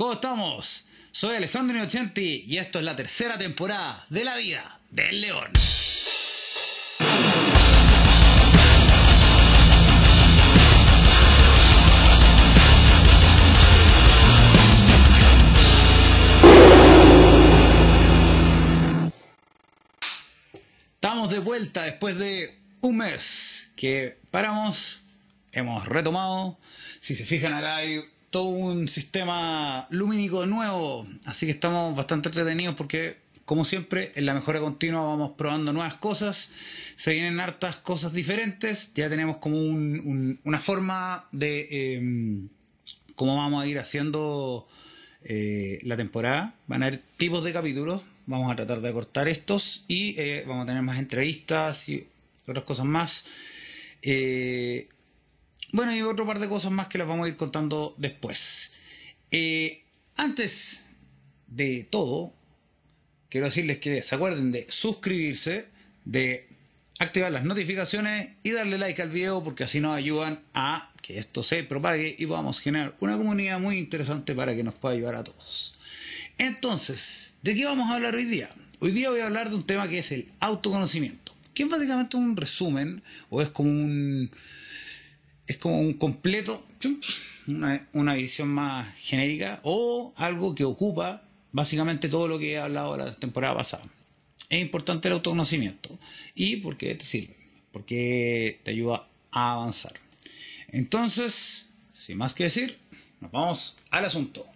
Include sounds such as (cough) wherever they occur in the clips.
¿Cómo estamos? Soy Alessandro Inocenti y esto es la tercera temporada de La Vida del León. Estamos de vuelta después de un mes que paramos, hemos retomado. Si se fijan acá hay todo un sistema lumínico nuevo, así que estamos bastante entretenidos porque, como siempre, en la mejora continua vamos probando nuevas cosas, se vienen hartas cosas diferentes, ya tenemos como una forma de em, cómo vamos a ir haciendo eh, la temporada, van a haber tipos de capítulos, vamos a tratar de cortar estos y eh, vamos a tener más entrevistas y otras cosas más. Eh, bueno, y otro par de cosas más que las vamos a ir contando después. Eh, antes de todo, quiero decirles que se acuerden de suscribirse, de activar las notificaciones y darle like al video porque así nos ayudan a que esto se propague y podamos generar una comunidad muy interesante para que nos pueda ayudar a todos. Entonces, ¿de qué vamos a hablar hoy día? Hoy día voy a hablar de un tema que es el autoconocimiento, que es básicamente un resumen o es como un es como un completo, una, visión más genérica o algo que ocupa básicamente todo lo que he hablado la temporada pasada. Es importante el autoconocimiento. ¿Y por qué te sirve? Porque te ayuda a avanzar. Entonces, sin más que decir, nos vamos al asunto.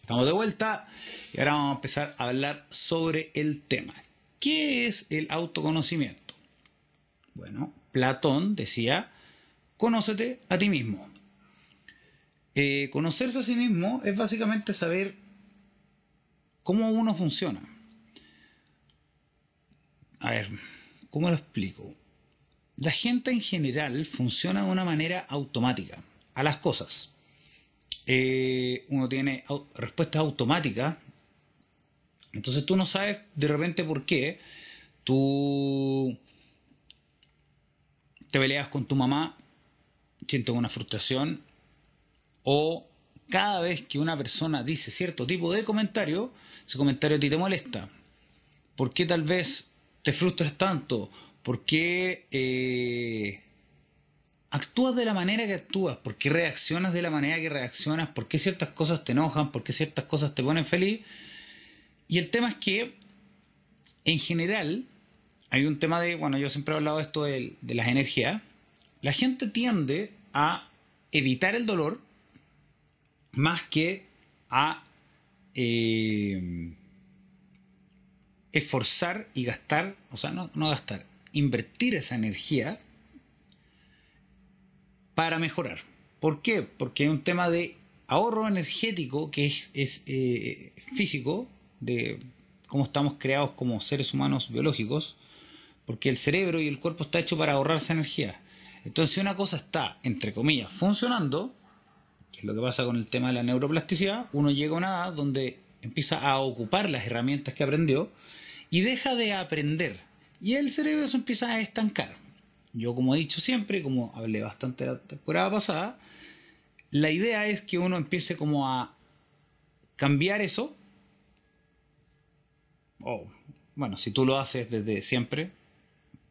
Estamos de vuelta y ahora vamos a empezar a hablar sobre el tema. ¿Qué es el autoconocimiento? Bueno, Platón decía, conócete a ti mismo. Eh, conocerse a sí mismo es básicamente saber cómo uno funciona. A ver, ¿cómo lo explico? La gente en general funciona de una manera automática a las cosas. Eh, uno tiene respuestas automáticas. Entonces tú no sabes de repente por qué. Tú te peleas con tu mamá, sientes una frustración, o cada vez que una persona dice cierto tipo de comentario, ese comentario a ti te molesta. ¿Por qué tal vez te frustras tanto? ¿Por qué eh, actúas de la manera que actúas? ¿Por qué reaccionas de la manera que reaccionas? ¿Por qué ciertas cosas te enojan? ¿Por qué ciertas cosas te ponen feliz? Y el tema es que, en general, hay un tema de, bueno, yo siempre he hablado de esto de, las energías. La gente tiende a evitar el dolor más que a eh, esforzar y gastar, o sea, no, no gastar, invertir esa energía para mejorar. ¿Por qué? Porque hay un tema de ahorro energético que es, eh, físico, de cómo estamos creados como seres humanos biológicos, porque el cerebro y el cuerpo está hecho para ahorrarse energía. Entonces, si una cosa está, entre comillas, funcionando, que es lo que pasa con el tema de la neuroplasticidad, uno llega a una edad donde empieza a ocupar las herramientas que aprendió y deja de aprender. Y el cerebro se empieza a estancar. Yo, como he dicho siempre, como hablé bastante la temporada pasada, la idea es que uno empiece como a cambiar eso. O, bueno, si tú lo haces desde siempre,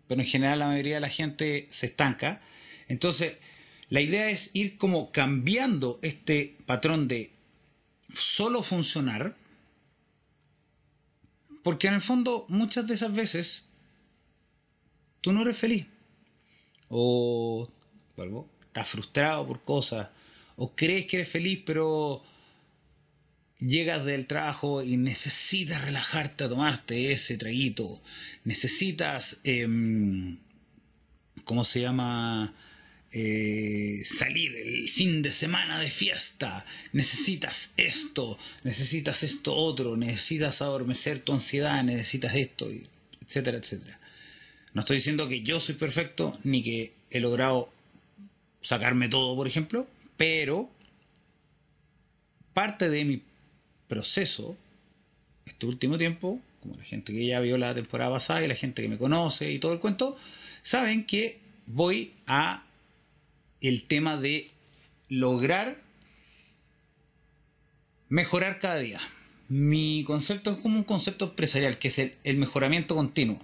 pero en general la mayoría de la gente se estanca. Entonces, la idea es ir como cambiando este patrón de solo funcionar, porque en el fondo muchas de esas veces tú no eres feliz, o vuelvo, estás frustrado por cosas, o crees que eres feliz, pero llegas del trabajo y necesitas relajarte a tomarte ese traguito, necesitas, em, ¿cómo se llama? Eh, salir el fin de semana de fiesta, necesitas esto, necesitas esto otro, necesitas adormecer tu ansiedad, necesitas esto, etcétera, etcétera. No estoy diciendo que yo soy perfecto, ni que he logrado sacarme todo, por ejemplo, pero parte de mi proceso este último tiempo, como la gente que ya vio la temporada pasada y la gente que me conoce y todo el cuento, saben que voy a el tema de lograr mejorar cada día. Mi concepto es como un concepto empresarial, que es el, mejoramiento continuo.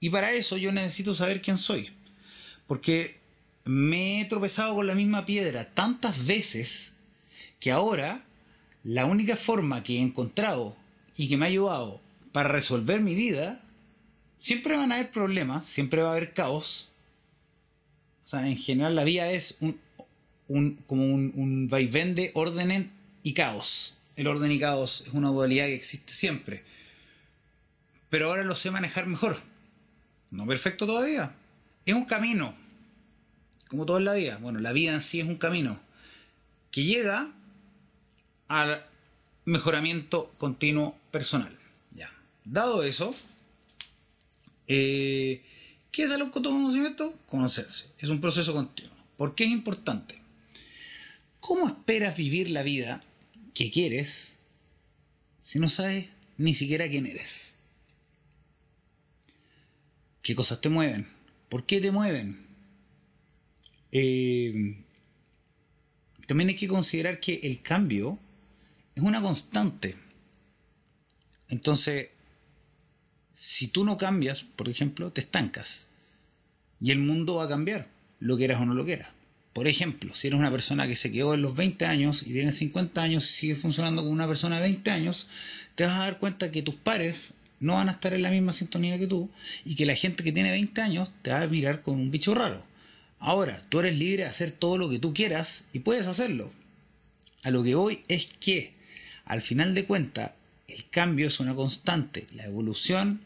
Y para eso yo necesito saber quién soy. Porque me he tropezado con la misma piedra tantas veces que ahora la única forma que he encontrado y que me ha ayudado para resolver mi vida, siempre van a haber problemas, siempre va a haber caos. O sea, en general la vida es un, como un, un vaivén de orden y caos. El orden y caos es una dualidad que existe siempre. Pero ahora lo sé manejar mejor. No perfecto todavía. Es un camino. Como todo en la vida. Bueno, la vida en sí es un camino. Que llega al mejoramiento continuo personal. Ya. Dado eso, eh, ¿qué es el autoconocimiento? Conocerse. Es un proceso continuo. ¿Por qué es importante? ¿Cómo esperas vivir la vida qué quieres si no sabes ni siquiera quién eres? ¿Qué cosas te mueven? ¿Por qué te mueven? Eh, también hay que considerar que el cambio es una constante. Entonces, si tú no cambias, por ejemplo, te estancas. Y el mundo va a cambiar, lo quieras o no lo quieras. Por ejemplo, si eres una persona que se quedó en los 20 años y tienes 50 años y sigue funcionando como una persona de 20 años, te vas a dar cuenta que tus pares no van a estar en la misma sintonía que tú y que la gente que tiene 20 años te va a mirar con un bicho raro. Ahora, tú eres libre de hacer todo lo que tú quieras y puedes hacerlo. A lo que voy es que, al final de cuentas, el cambio es una constante. La evolución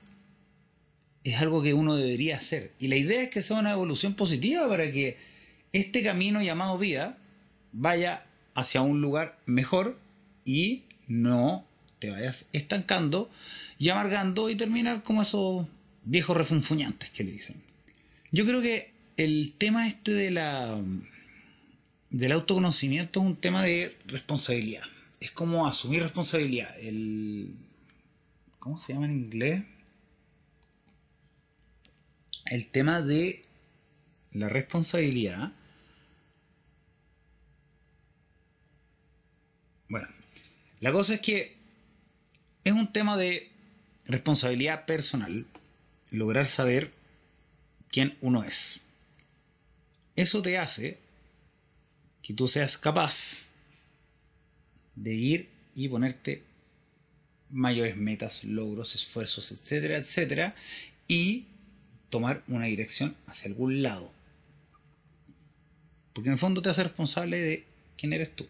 es algo que uno debería hacer. Y la idea es que sea una evolución positiva para que este camino llamado vida vaya hacia un lugar mejor y no te vayas estancando y amargando y terminar como esos viejos refunfuñantes que le dicen. Yo creo que el tema este de la del autoconocimiento es un tema de responsabilidad. Es como asumir responsabilidad. El ¿cómo se llama en inglés? El tema de la responsabilidad Bueno, la cosa es que es un tema de responsabilidad personal lograr saber quién uno es. Eso te hace que tú seas capaz de ir y ponerte mayores metas, logros, esfuerzos, etcétera, etcétera, y tomar una dirección hacia algún lado. Porque en el fondo te hace responsable de quién eres tú.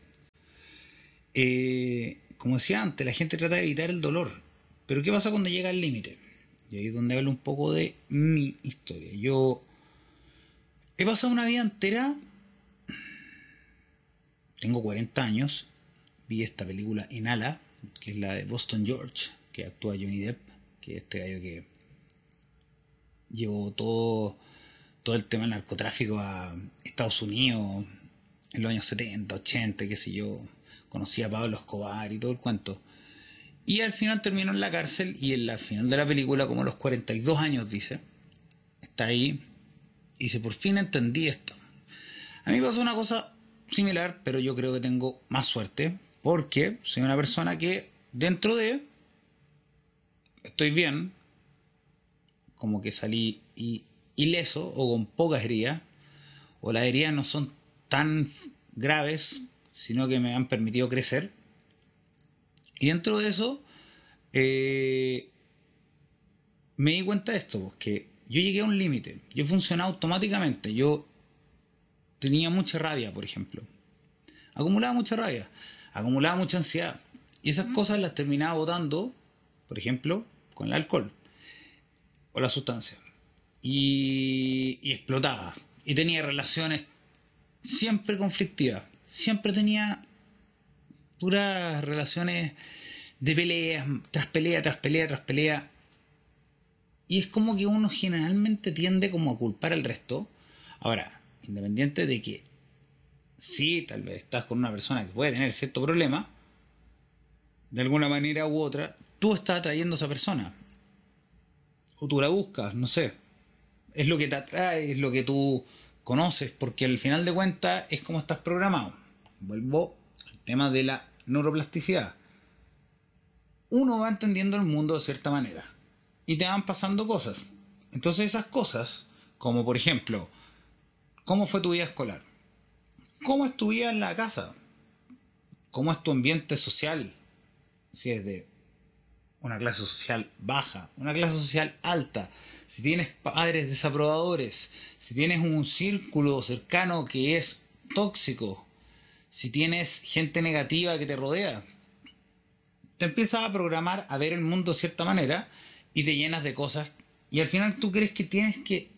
Eh, como decía antes, la gente trata de evitar el dolor. Pero ¿qué pasa cuando llega al límite? Y ahí es donde hablo un poco de mi historia. Yo he pasado una vida entera. Tengo 40 años. Vi esta película Inhala, que es la de Boston George, que actúa Johnny Depp, que es este gallo que llevó todo, todo el tema del narcotráfico a Estados Unidos en los años 70, 80, qué sé yo conocía a Pablo Escobar y todo el cuento. Y al final terminó en la cárcel y en la final de la película, como a los 42 años, dice, está ahí y dice, por fin entendí esto. A mí pasó una cosa similar, pero yo creo que tengo más suerte, porque soy una persona que dentro de estoy bien, como que salí ileso o con pocas heridas, o las heridas no son tan graves sino que me han permitido crecer. Y dentro de eso, eh, me di cuenta de esto, pues, que yo llegué a un límite, yo funcionaba automáticamente, yo tenía mucha rabia, por ejemplo. Acumulaba mucha rabia, acumulaba mucha ansiedad. Y esas cosas las terminaba botando, por ejemplo, con el alcohol o la sustancia. Y, y explotaba. Y tenía relaciones siempre conflictivas siempre tenía puras relaciones de peleas, tras pelea, tras pelea, tras pelea. Y es como que uno generalmente tiende como a culpar al resto. Ahora, independiente de que sí, tal vez estás con una persona que puede tener cierto problema, de alguna manera u otra, tú estás atrayendo a esa persona. O tú la buscas, no sé. Es lo que te atrae, es lo que tú conoces, porque al final de cuentas es como estás programado. Vuelvo al tema de la neuroplasticidad. Uno va entendiendo el mundo de cierta manera y te van pasando cosas. Entonces esas cosas, como por ejemplo, ¿cómo fue tu vida escolar? ¿Cómo es tu vida en la casa? ¿Cómo es tu ambiente social? Si es de una clase social baja, una clase social alta, si tienes padres desaprobadores, si tienes un círculo cercano que es tóxico, si tienes gente negativa que te rodea, te empiezas a programar a ver el mundo de cierta manera y te llenas de cosas y al final tú crees que tienes que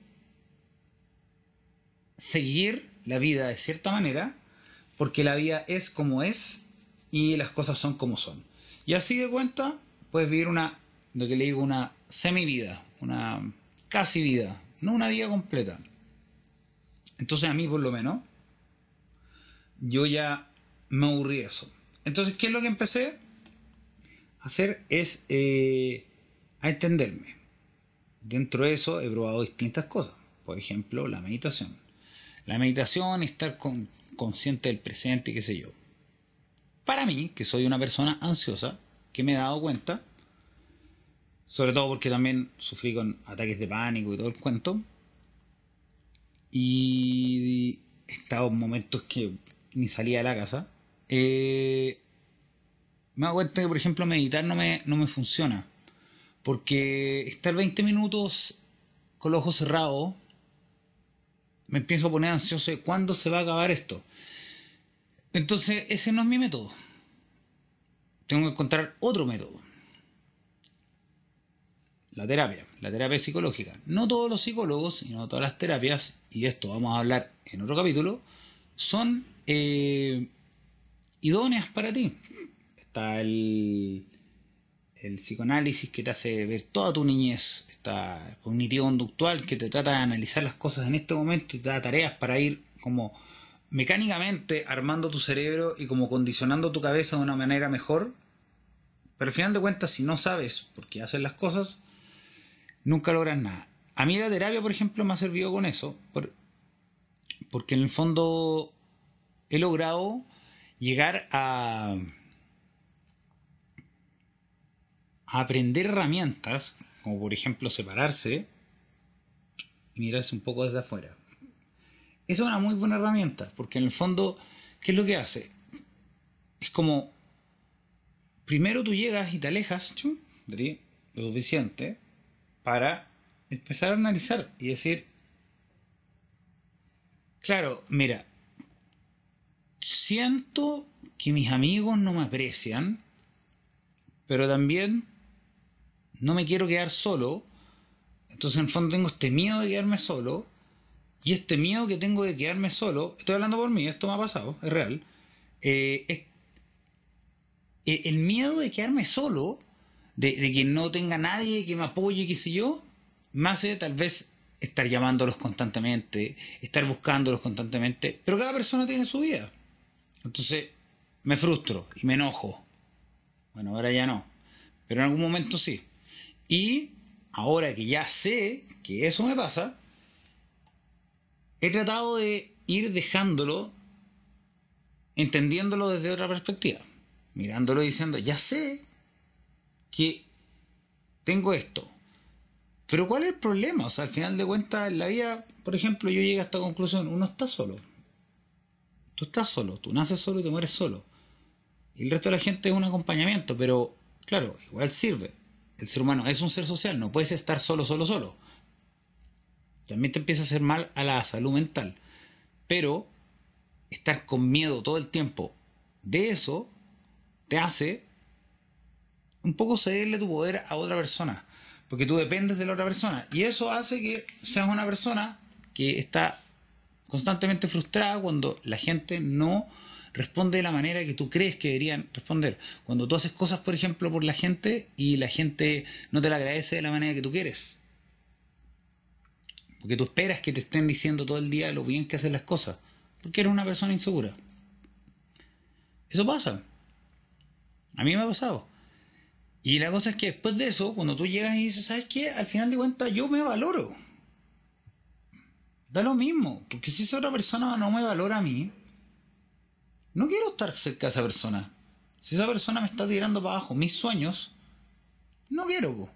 seguir la vida de cierta manera porque la vida es como es y las cosas son como son. Y así de cuenta puedes vivir una, lo que le digo, una semi-vida, una casi vida, no una vida completa. Entonces a mí por lo menos, yo ya me aburrí de eso. Entonces, ¿qué es lo que empecé a hacer? Es eh, a entenderme. Dentro de eso he probado distintas cosas. Por ejemplo, la meditación. La meditación, estar consciente del presente, y qué sé yo. Para mí, que soy una persona ansiosa, que me he dado cuenta, sobre todo porque también sufrí con ataques de pánico y todo el cuento, y he estado en momentos que ni salía de la casa, eh, me dado cuenta que, por ejemplo, meditar no me, no me funciona. Porque estar 20 minutos con los ojos cerrados, me empiezo a poner ansioso de cuándo se va a acabar esto. Entonces, ese no es mi método tengo que encontrar otro método. La terapia, la terapia psicológica. No todos los psicólogos y no todas las terapias, y esto vamos a hablar en otro capítulo, son eh, idóneas para ti. Está el, el psicoanálisis que te hace ver toda tu niñez, está cognitivo-conductual que te trata de analizar las cosas en este momento y te da tareas para ir como mecánicamente armando tu cerebro y como condicionando tu cabeza de una manera mejor pero al final de cuentas, si no sabes por qué haces las cosas, nunca logras nada. A mí la terapia, por ejemplo, me ha servido con eso, porque en el fondo he logrado llegar a, a aprender herramientas, como por ejemplo separarse y mirarse un poco desde afuera. Esa es una muy buena herramienta, porque en el fondo, ¿qué es lo que hace? Es como primero tú llegas y te alejas de ti lo suficiente para empezar a analizar y decir, claro, mira, siento que mis amigos no me aprecian, pero también no me quiero quedar solo, entonces en el fondo tengo este miedo de quedarme solo, y este miedo que tengo de quedarme solo, estoy hablando por mí, esto me ha pasado, es real, eh, eh, el miedo de quedarme solo, de, que no tenga nadie que me apoye, qué sé yo, me hace tal vez estar llamándolos constantemente, estar buscándolos constantemente, pero cada persona tiene su vida. Entonces me frustro y me enojo. Bueno, ahora ya no, pero en algún momento sí. Y ahora que ya sé que eso me pasa, he tratado de ir dejándolo, entendiéndolo desde otra perspectiva mirándolo y diciendo, ya sé que tengo esto. Pero ¿cuál es el problema? O sea, al final de cuentas, en la vida, por ejemplo, yo llegué a esta conclusión, uno está solo. Tú estás solo, tú naces solo y te mueres solo. Y el resto de la gente es un acompañamiento, pero claro, igual sirve. El ser humano es un ser social, no puedes estar solo, solo, solo. También te empieza a hacer mal a la salud mental. Pero estar con miedo todo el tiempo de eso te hace un poco cederle tu poder a otra persona. Porque tú dependes de la otra persona. Y eso hace que seas una persona que está constantemente frustrada cuando la gente no responde de la manera que tú crees que deberían responder. Cuando tú haces cosas, por ejemplo, por la gente y la gente no te la agradece de la manera que tú quieres. Porque tú esperas que te estén diciendo todo el día lo bien que haces las cosas. Porque eres una persona insegura. Eso pasa. A mí me ha pasado. Y la cosa es que después de eso, cuando tú llegas y dices, ¿sabes qué? Al final de cuentas yo me valoro. Da lo mismo, porque si esa otra persona no me valora a mí, no quiero estar cerca de esa persona. Si esa persona me está tirando para abajo mis sueños, no quiero.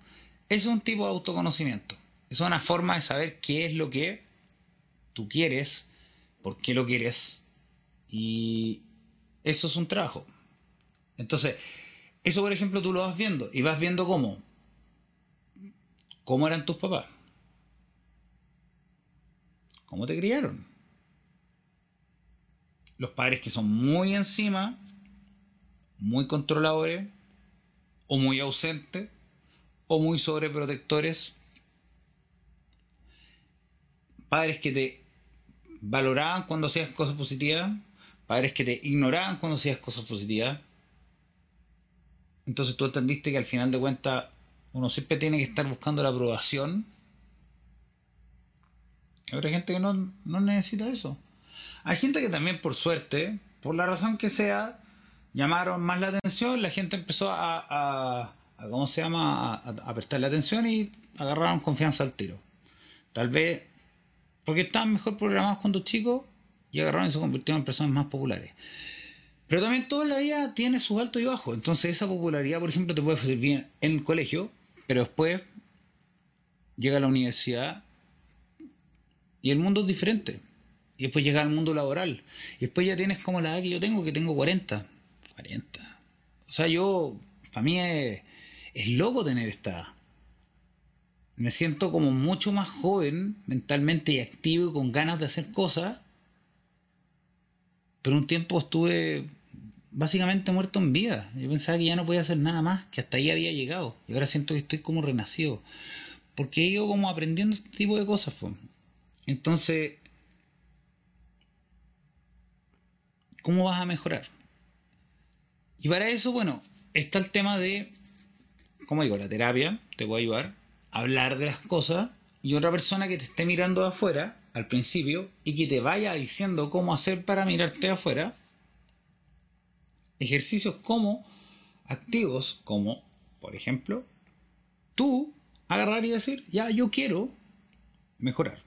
Es un tipo de autoconocimiento. Es una forma de saber qué es lo que tú quieres, por qué lo quieres. Y eso es un trabajo. Entonces, eso por ejemplo tú lo vas viendo y vas viendo cómo. ¿Cómo eran tus papás? ¿Cómo te criaron? Los padres que son muy encima, muy controladores, o muy ausentes, o muy sobreprotectores. Padres que te valoraban cuando hacías cosas positivas, padres que te ignoraban cuando hacías cosas positivas. Entonces tú entendiste que al final de cuentas uno siempre tiene que estar buscando la aprobación hay otra gente que no, necesita eso. Hay gente que también, por suerte, por la razón que sea, llamaron más la atención, la gente empezó a, ¿cómo se llama?, a, a, prestarle atención y agarraron confianza al tiro. Tal vez porque estaban mejor programados cuando chicos y agarraron y se convirtieron en personas más populares. Pero también toda la vida tiene sus altos y bajos. Entonces esa popularidad, por ejemplo, te puede bien en el colegio, pero después llega a la universidad y el mundo es diferente. Y después llega al mundo laboral. Y después ya tienes como la edad que yo tengo, que tengo 40. 40. O sea, yo, para mí es, es loco tener esta edad. Me siento como mucho más joven mentalmente y activo y con ganas de hacer cosas. Pero un tiempo estuve básicamente muerto en vida. Yo pensaba que ya no podía hacer nada más, que hasta ahí había llegado. Y ahora siento que estoy como renacido. Porque he ido como aprendiendo este tipo de cosas. Entonces, ¿cómo vas a mejorar? Y para eso, bueno, está el tema de, como digo, la terapia te puede ayudar a hablar de las cosas y otra persona que te esté mirando de afuera al principio y que te vaya diciendo cómo hacer para mirarte de afuera. Ejercicios como activos, como, por ejemplo, tú agarrar y decir, ya, yo quiero mejorar.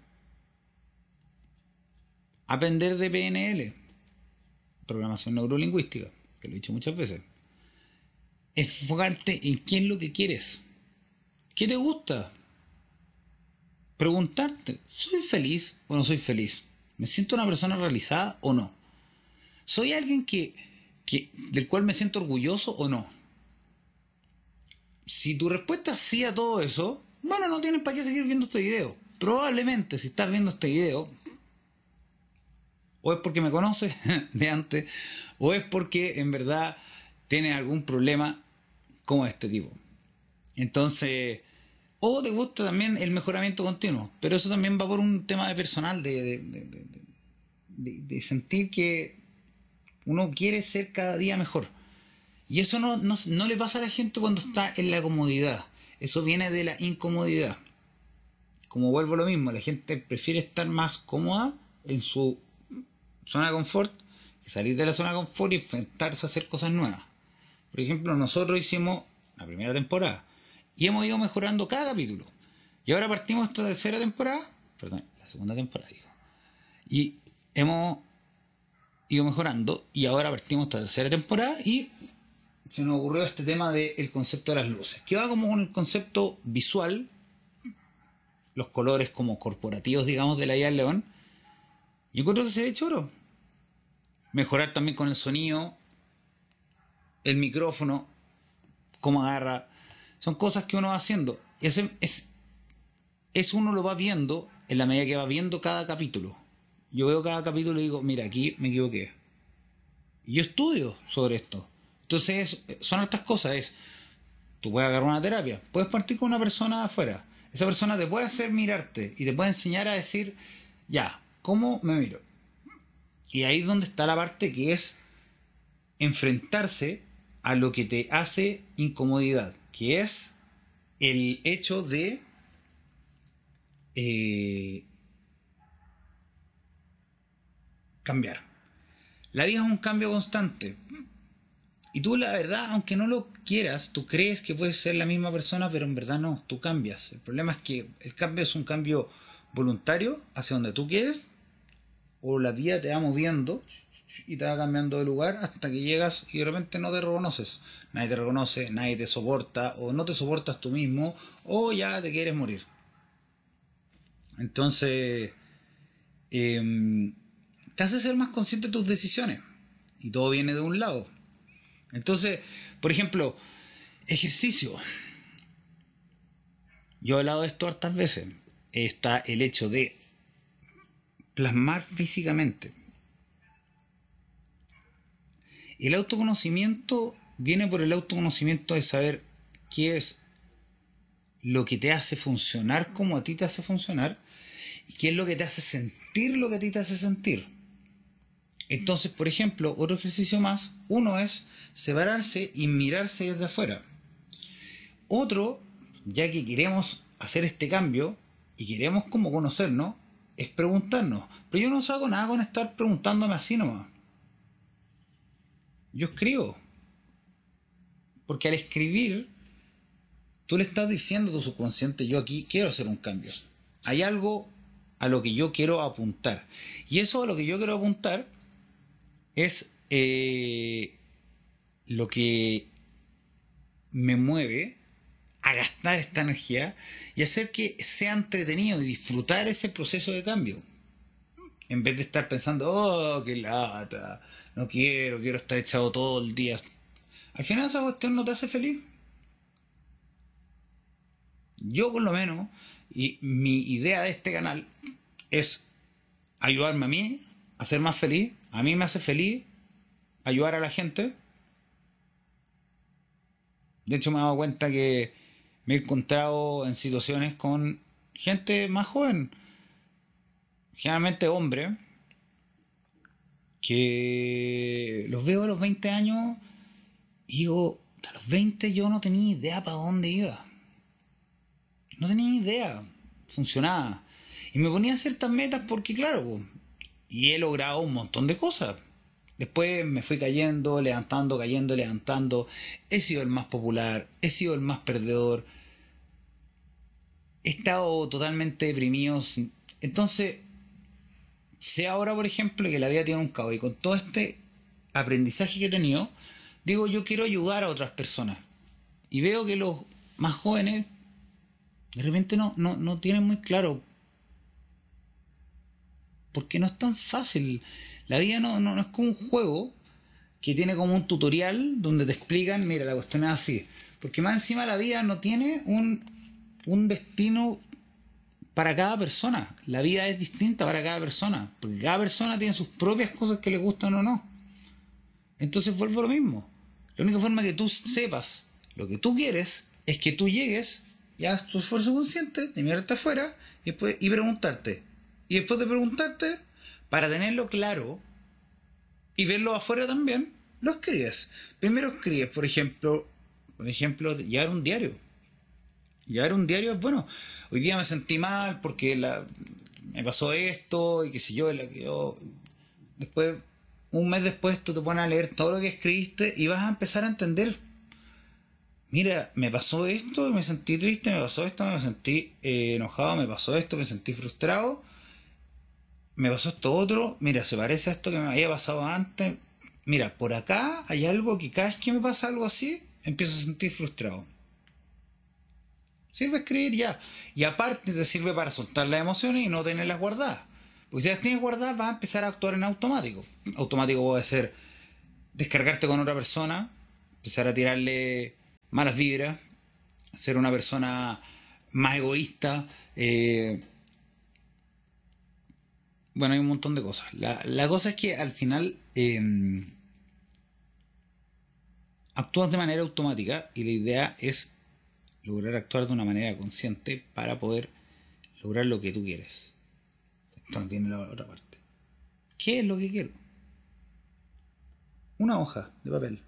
Aprender de PNL, programación neurolingüística, que lo he dicho muchas veces. Enfocarte en qué es lo que quieres. ¿Qué te gusta? Preguntarte, ¿soy feliz o no soy feliz? ¿Me siento una persona realizada o no? ¿Soy alguien que, que, del cual me siento orgulloso o no? Si tu respuesta es sí a todo eso, bueno, no tienes para qué seguir viendo este video. Probablemente si estás viendo este video, o es porque me conoce (laughs) de antes, o es porque en verdad tiene algún problema como este tipo. Entonces, o te gusta también el mejoramiento continuo, pero eso también va por un tema de personal, de, de, sentir que uno quiere ser cada día mejor. Y eso no, no, no le pasa a la gente cuando está en la comodidad, eso viene de la incomodidad. Como vuelvo lo mismo, la gente prefiere estar más cómoda en su zona de confort que salir de la zona de confort y enfrentarse a hacer cosas nuevas. Por ejemplo, nosotros hicimos la primera temporada y hemos ido mejorando cada capítulo. Y ahora partimos esta tercera temporada, perdón, la segunda temporada, Y hemos ido mejorando y ahora partimos esta tercera temporada y se nos ocurrió este tema del concepto de las luces, que va como con el concepto visual, los colores como corporativos, digamos, de la Isla del León. Yo creo que se ve choro mejorar también con el sonido, el micrófono, cómo agarra. Son cosas que uno va haciendo. Y es, eso uno lo va viendo en la medida que va viendo cada capítulo. Yo veo cada capítulo y digo, mira, aquí me equivoqué. Y yo estudio sobre esto. Entonces, son estas cosas. Es, tú puedes agarrar una terapia, puedes partir con una persona afuera. Esa persona te puede hacer mirarte y te puede enseñar a decir, ya, ¿cómo me miro? Y ahí es donde está la parte que es enfrentarse a lo que te hace incomodidad, que es el hecho de eh, cambiar. La vida es un cambio constante. Y tú la verdad, aunque no lo quieras, tú crees que puedes ser la misma persona, pero en verdad no, tú cambias. El problema es que el cambio es un cambio voluntario hacia donde tú quieres, o la vida te va moviendo y te va cambiando de lugar hasta que llegas y de repente no te reconoces. Nadie te reconoce, nadie te soporta, o no te soportas tú mismo, o ya te quieres morir. Entonces, em, te hace ser más consciente de tus decisiones. Y todo viene de un lado. Entonces, por ejemplo, ejercicio. Yo he hablado de esto hartas veces. Está el hecho de plasmar físicamente. El autoconocimiento viene por el autoconocimiento de saber qué es lo que te hace funcionar como a ti te hace funcionar y qué es lo que te hace sentir lo que a ti te hace sentir. Entonces, por ejemplo, otro ejercicio más, uno es separarse y mirarse desde afuera. Otro, ya que queremos hacer este cambio y queremos como conocernos, es preguntarnos. Pero yo no saco nada con estar preguntándome así nomás. Yo escribo. Porque al escribir, tú le estás diciendo a tu subconsciente, yo aquí quiero hacer un cambio. Hay algo a lo que yo quiero apuntar. Y eso a lo que yo quiero apuntar es eh, lo que me mueve a gastar esta energía y hacer que sea entretenido y disfrutar ese proceso de cambio. En vez de estar pensando, oh, qué lata, no quiero, quiero estar echado todo el día. Al final esa cuestión no te hace feliz. Yo por lo menos, y mi idea de este canal es ayudarme a mí a ser más feliz. A mí me hace feliz ayudar a la gente. De hecho me he dado cuenta que me he encontrado en situaciones con gente más joven, generalmente hombres, que los veo a los 20 años y digo, a los 20 yo no tenía idea para dónde iba. No tenía idea, funcionaba. Y me ponía ciertas metas porque, claro, y he logrado un montón de cosas. Después me fui cayendo, levantando, cayendo, levantando. He sido el más popular, he sido el más perdedor. He estado totalmente deprimido. Entonces, sé ahora, por ejemplo, que la vida tiene un caos y con todo este aprendizaje que he tenido, digo, yo quiero ayudar a otras personas. Y veo que los más jóvenes de repente no, no, no tienen muy claro. Porque no es tan fácil. La vida no, no, no es como un juego que tiene como un tutorial donde te explican, mira, la cuestión es así. Porque más encima la vida no tiene un, un destino para cada persona. La vida es distinta para cada persona. Porque cada persona tiene sus propias cosas que le gustan o no. Entonces vuelvo a lo mismo. La única forma que tú sepas lo que tú quieres es que tú llegues y hagas tu esfuerzo consciente de mirarte afuera y, después, y preguntarte. Y después de preguntarte, para tenerlo claro y verlo afuera también, lo escribes. Primero escribes, por ejemplo, por ejemplo, llevar un diario Llevar un diario es bueno. Hoy día me sentí mal porque me pasó esto y qué sé yo, la Después, un mes después, tú te pones a leer todo lo que escribiste y vas a empezar a entender. Mira, me pasó esto me sentí triste, me pasó esto, me sentí eh, enojado, me pasó esto, me sentí frustrado, me pasó esto otro, mira, se parece a esto que me había pasado antes. Mira, por acá hay algo que cada vez que me pasa algo así, empiezo a sentir frustrado Sirve escribir ya. Y aparte te sirve para soltar las emociones y no tenerlas guardadas. Porque si las tienes guardadas vas a empezar a actuar en automático. Automático puede ser descargarte con otra persona, empezar a tirarle malas vibras, ser una persona más egoísta. Eh, bueno, hay un montón de cosas. La, cosa es que al final em, actúas de manera automática y la idea es lograr actuar de una manera consciente para poder lograr lo que tú quieres. Esto no tiene la otra parte. ¿Qué es lo que quiero? Una hoja de papel.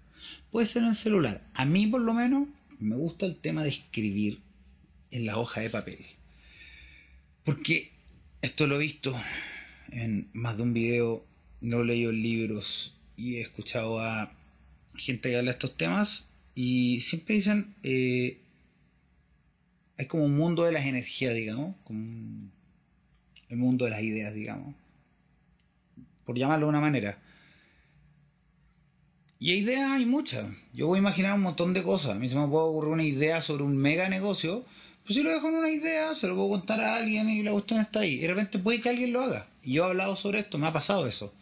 Puede ser en el celular. A mí por lo menos me gusta el tema de escribir en la hoja de papel. Porque esto lo he visto en más de un video, lo he leído libros y he escuchado a gente que habla de estos temas y siempre dicen eh, es como un mundo de las energías, digamos, como el mundo de las ideas, digamos. Por llamarlo de una manera. Y ideas hay muchas. Yo voy a imaginar un montón de cosas. A mí se me puede ocurrir una idea sobre un mega negocio. Pues si lo dejo en una idea, se lo puedo contar a alguien y la cuestión está ahí. Y de repente puede que alguien lo haga. Y yo he hablado sobre esto, me ha pasado eso.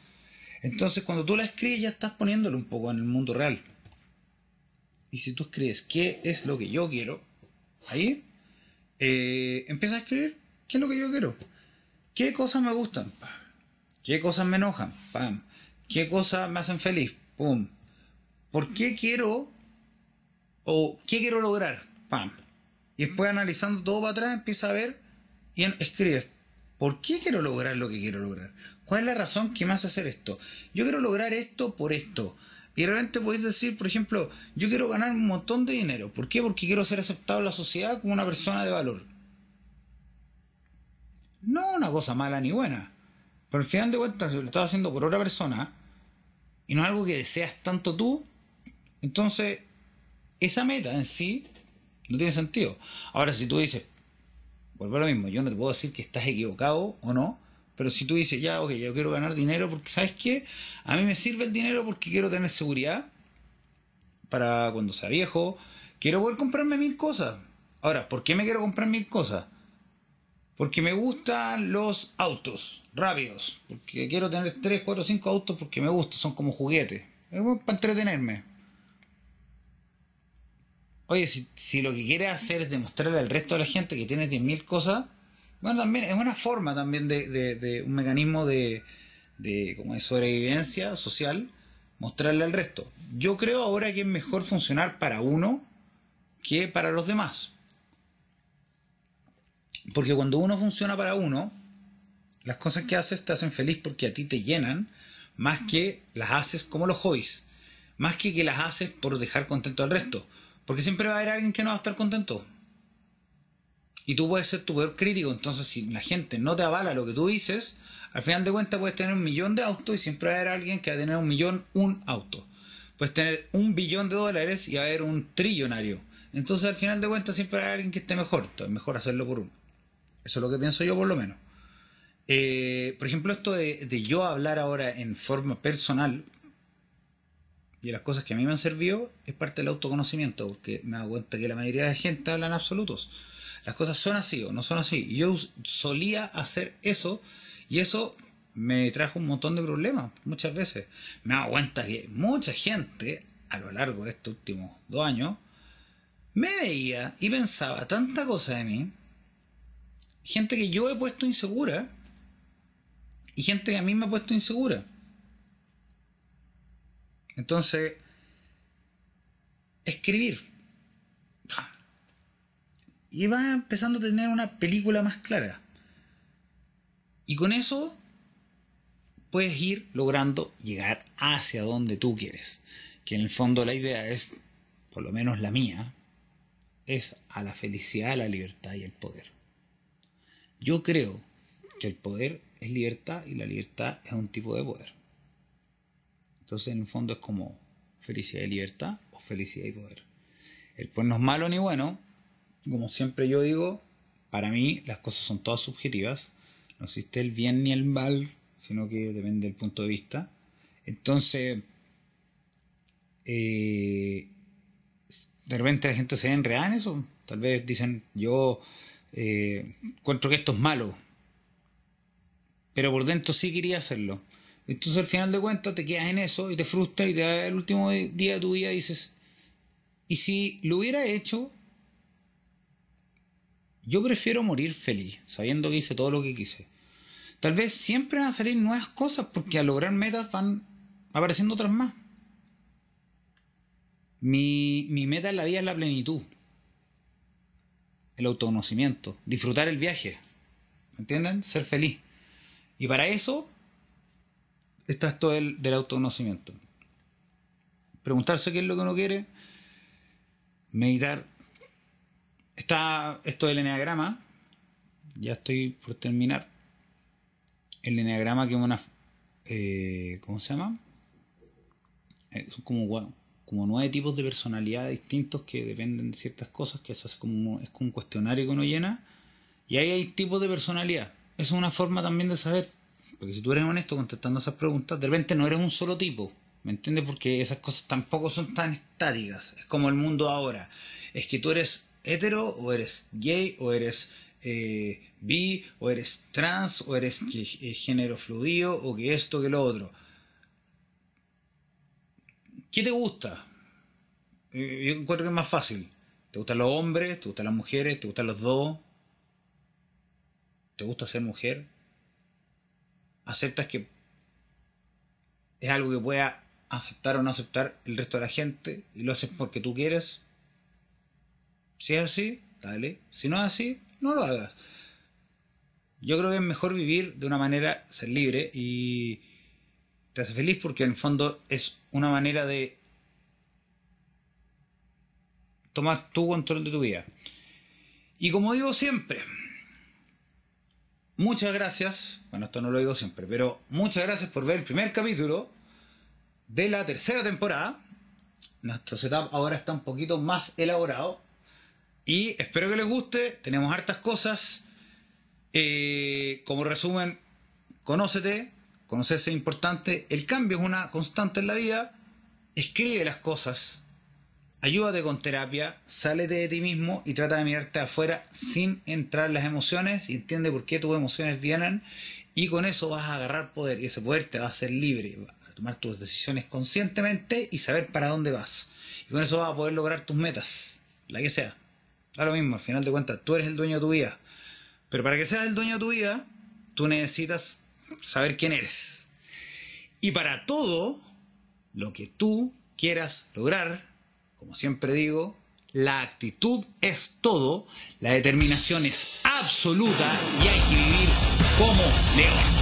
Entonces, cuando tú la escribes, ya estás poniéndolo un poco en el mundo real. Y si tú escribes qué es lo que yo quiero, ahí eh, a escribir qué es lo que yo quiero. ¿Qué cosas me gustan? ¿Qué cosas me enojan? ¡Pam! ¿Qué cosas me hacen feliz? ¡Pum! ¿Por qué quiero o qué quiero lograr? ¡Pam! Y después analizando todo para atrás empieza a ver y escribe ¿por qué quiero lograr lo que quiero lograr? ¿Cuál es la razón que me hace hacer esto? Yo quiero lograr esto por esto. Y realmente podéis decir, por ejemplo, yo quiero ganar un montón de dinero. ¿Por qué? Porque quiero ser aceptado en la sociedad como una persona de valor. No una cosa mala ni buena. Pero al final de cuentas, si lo estás haciendo por otra persona y no es algo que deseas tanto tú, entonces esa meta en sí no tiene sentido. Ahora, si tú dices, vuelvo a lo mismo, yo no te puedo decir que estás equivocado o no, pero si tú dices, ya, ok, yo quiero ganar dinero porque, ¿sabes qué? A mí me sirve el dinero porque quiero tener seguridad para cuando sea viejo. Quiero poder comprarme mil cosas. Ahora, ¿por qué me quiero comprar mil cosas? Porque me gustan los autos rápidos. Porque quiero tener 3, 4, 5 autos porque me gustan, son como juguetes. Es para entretenerme. Oye, si, lo que quieres hacer es demostrarle al resto de la gente que tienes 10.000 cosas, bueno, también es una forma también de, un mecanismo de, de, como de sobrevivencia social, mostrarle al resto. Yo creo ahora que es mejor funcionar para uno que para los demás. Porque cuando uno funciona para uno, las cosas que haces te hacen feliz porque a ti te llenan, más que las haces como los hobbies, más que que las haces por dejar contento al resto. Porque siempre va a haber alguien que no va a estar contento. Y tú puedes ser tu peor crítico. Entonces, si la gente no te avala lo que tú dices, al final de cuentas puedes tener un millón de autos y siempre va a haber alguien que va a tener un millón, un auto. Puedes tener un billón de dólares y va a haber un trillonario. Entonces, al final de cuentas, siempre va a haber alguien que esté mejor. Entonces, es mejor hacerlo por uno. Eso es lo que pienso yo, por lo menos. Eh, por ejemplo, esto de, de, yo hablar ahora en forma personal, y de las cosas que a mí me han servido es parte del autoconocimiento, porque me he cuenta que la mayoría de la gente habla en absolutos. Las cosas son así o no son así. Yo solía hacer eso y eso me trajo un montón de problemas muchas veces. Me dado cuenta que mucha gente a lo largo de estos últimos dos años me veía y pensaba tanta cosa de mí. Gente que yo he puesto insegura y gente que a mí me ha puesto insegura. Entonces, escribir. Y va empezando a tener una película más clara. Y con eso puedes ir logrando llegar hacia donde tú quieres. Que en el fondo la idea es, por lo menos la mía, es a la felicidad, a la libertad y el poder. Yo creo que el poder es libertad y la libertad es un tipo de poder. Entonces, en el fondo es como felicidad y libertad o felicidad y poder. El poder no es malo ni bueno. Como siempre yo digo, para mí las cosas son todas subjetivas. No existe el bien ni el mal, sino que depende del punto de vista. Entonces, eh, de repente la gente se enreda en eso. Tal vez dicen, yo eh, encuentro que esto es malo. Pero por dentro sí quería hacerlo. Entonces al final de cuentas te quedas en eso y te frustras y te el último día de tu vida dices, ¿y si lo hubiera hecho? Yo prefiero morir feliz, sabiendo que hice todo lo que quise. Tal vez siempre van a salir nuevas cosas porque al lograr metas van apareciendo otras más. Mi, mi meta en la vida es la plenitud, el autoconocimiento, disfrutar el viaje, ¿me entienden? Ser feliz. Y para eso está esto del, del autoconocimiento. Preguntarse qué es lo que uno quiere, meditar. Está esto del eneagrama, ya estoy por terminar. El eneagrama que es una... Eh, ¿Cómo se llama? Eh, son como, como nueve tipos de personalidad distintos que dependen de ciertas cosas, que es como un cuestionario que uno llena. Y ahí hay tipos de personalidad. es una forma también de saber. Porque si tú eres honesto contestando esas preguntas, de repente no eres un solo tipo. ¿Me entiendes? Porque esas cosas tampoco son tan estáticas. Es como el mundo ahora. Es que tú eres hetero o eres gay o eres eh, bi o eres trans o eres eh, género fluido o que esto que lo otro. ¿Qué te gusta? Eh, yo encuentro que es más fácil. ¿Te gustan los hombres? ¿Te gustan las mujeres? ¿Te gustan los dos? ¿Te gusta ser mujer? ¿Aceptas que es algo que pueda aceptar o no aceptar el resto de la gente y lo haces porque tú quieres? Si es así, dale. Si no es así, no lo hagas. Yo creo que es mejor vivir de una manera, ser libre y te hace feliz porque en el fondo es una manera de tomar tu control de tu vida. Y como digo siempre, muchas gracias, bueno, esto no lo digo siempre, pero muchas gracias por ver el primer capítulo de la tercera temporada. Nuestro setup ahora está un poquito más elaborado. Y espero que les guste. Tenemos hartas cosas. Eh, como resumen, conócete. Conocerse es importante. El cambio es una constante en la vida. Escribe las cosas ayúdate con terapia, sálete de ti mismo y trata de mirarte afuera sin entrar en las emociones y entiende por qué tus emociones vienen y con eso vas a agarrar poder y ese poder te va a hacer libre, a tomar tus decisiones conscientemente y saber para dónde vas. Y con eso vas a poder lograr tus metas, la que sea. Da lo mismo, al final de cuentas, tú eres el dueño de tu vida. Pero para que seas el dueño de tu vida, tú necesitas saber quién eres. Y para todo lo que tú quieras lograr, como siempre digo, la actitud es todo, la determinación es absoluta y hay que vivir como león.